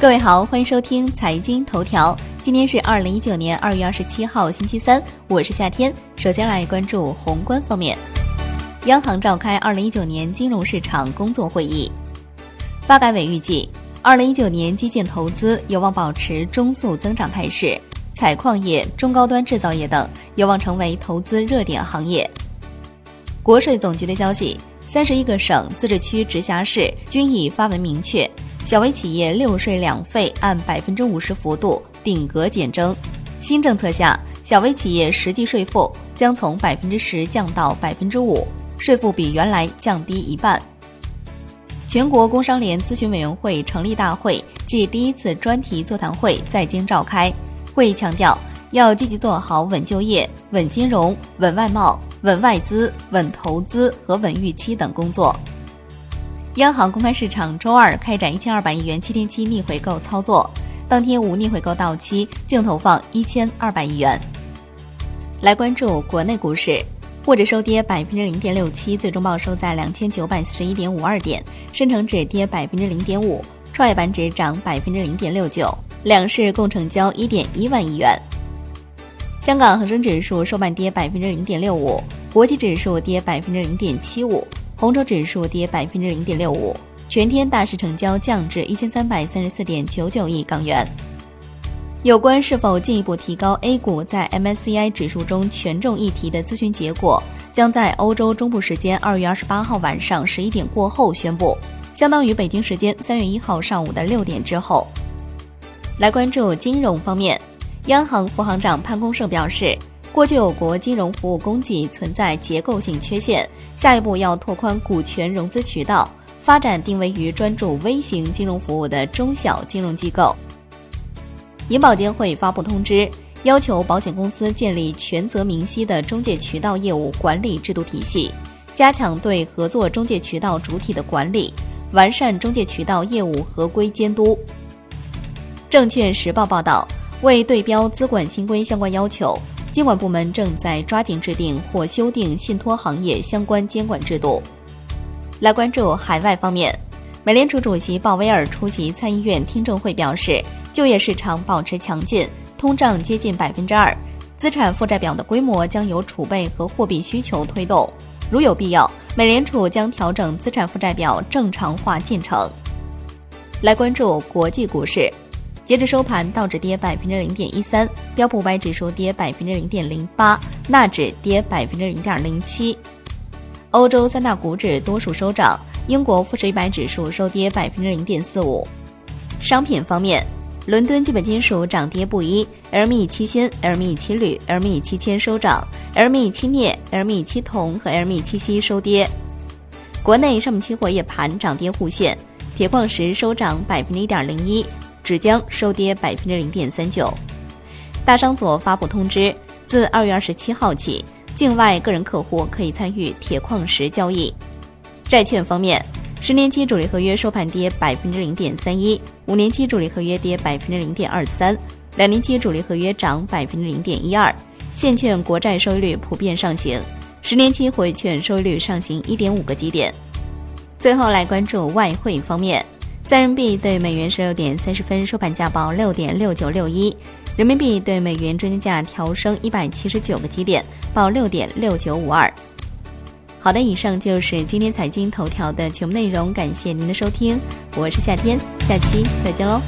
各位好，欢迎收听财经头条。今天是二零一九年二月二十七号，星期三，我是夏天。首先来关注宏观方面，央行召开二零一九年金融市场工作会议。发改委预计，二零一九年基建投资有望保持中速增长态势，采矿业、中高端制造业等有望成为投资热点行业。国税总局的消息，三十一个省、自治区、直辖市均已发文明确。小微企业六税两费按百分之五十幅度顶格减征，新政策下，小微企业实际税负将从百分之十降到百分之五，税负比原来降低一半。全国工商联咨询委员会成立大会暨第一次专题座谈会在京召开，会议强调要积极做好稳就业、稳金融、稳外贸、稳外资、稳投资和稳预期等工作。央行公开市场周二开展一千二百亿元七天期逆回购操作，当天无逆回购到期，净投放一千二百亿元。来关注国内股市，沪指收跌百分之零点六七，最终报收在两千九百四十一点五二点；深成指跌百分之零点五，创业板指涨百分之零点六九，两市共成交一点一万亿元。香港恒生指数收盘跌百分之零点六五，国际指数跌百分之零点七五。红筹指数跌百分之零点六五，全天大市成交降至一千三百三十四点九九亿港元。有关是否进一步提高 A 股在 MSCI 指数中权重议题的咨询结果，将在欧洲中部时间二月二十八号晚上十一点过后宣布，相当于北京时间三月一号上午的六点之后。来关注金融方面，央行副行长潘功胜表示。过去我国金融服务供给存在结构性缺陷，下一步要拓宽股权融资渠道，发展定位于专注微型金融服务的中小金融机构。银保监会发布通知，要求保险公司建立权责明晰的中介渠道业务管理制度体系，加强对合作中介渠道主体的管理，完善中介渠道业务合规监督。证券时报报道，为对标资管新规相关要求。监管部门正在抓紧制定或修订信托行业相关监管制度。来关注海外方面，美联储主席鲍威尔出席参议院听证会表示，就业市场保持强劲，通胀接近百分之二，资产负债表的规模将由储备和货币需求推动。如有必要，美联储将调整资产负债表正常化进程。来关注国际股市。截至收盘，道指跌百分之零点一三，标普五百指数跌百分之零点零八，纳指跌百分之零点零七。欧洲三大股指多数收涨，英国富时一百指数收跌百分之零点四五。商品方面，伦敦基本金属涨跌不一，LME 七锌、LME 七铝、LME 七铅收涨，LME 七镍、LME 七铜和 LME 七锡收跌。国内商品期货夜盘涨跌互现，铁矿石收涨百分之一点零一。纸浆收跌百分之零点三九，大商所发布通知，自二月二十七号起，境外个人客户可以参与铁矿石交易。债券方面，十年期主力合约收盘跌百分之零点三一，五年期主力合约跌百分之零点二三，两年期主力合约涨百分之零点一二。现券国债收益率普遍上行，十年期回券收益率上行一点五个基点。最后来关注外汇方面。在人民币对美元十六点三十分收盘价报六点六九六一，人民币对美元中间价调升一百七十九个基点，报六点六九五二。好的，以上就是今天财经头条的全部内容，感谢您的收听，我是夏天，下期再见喽。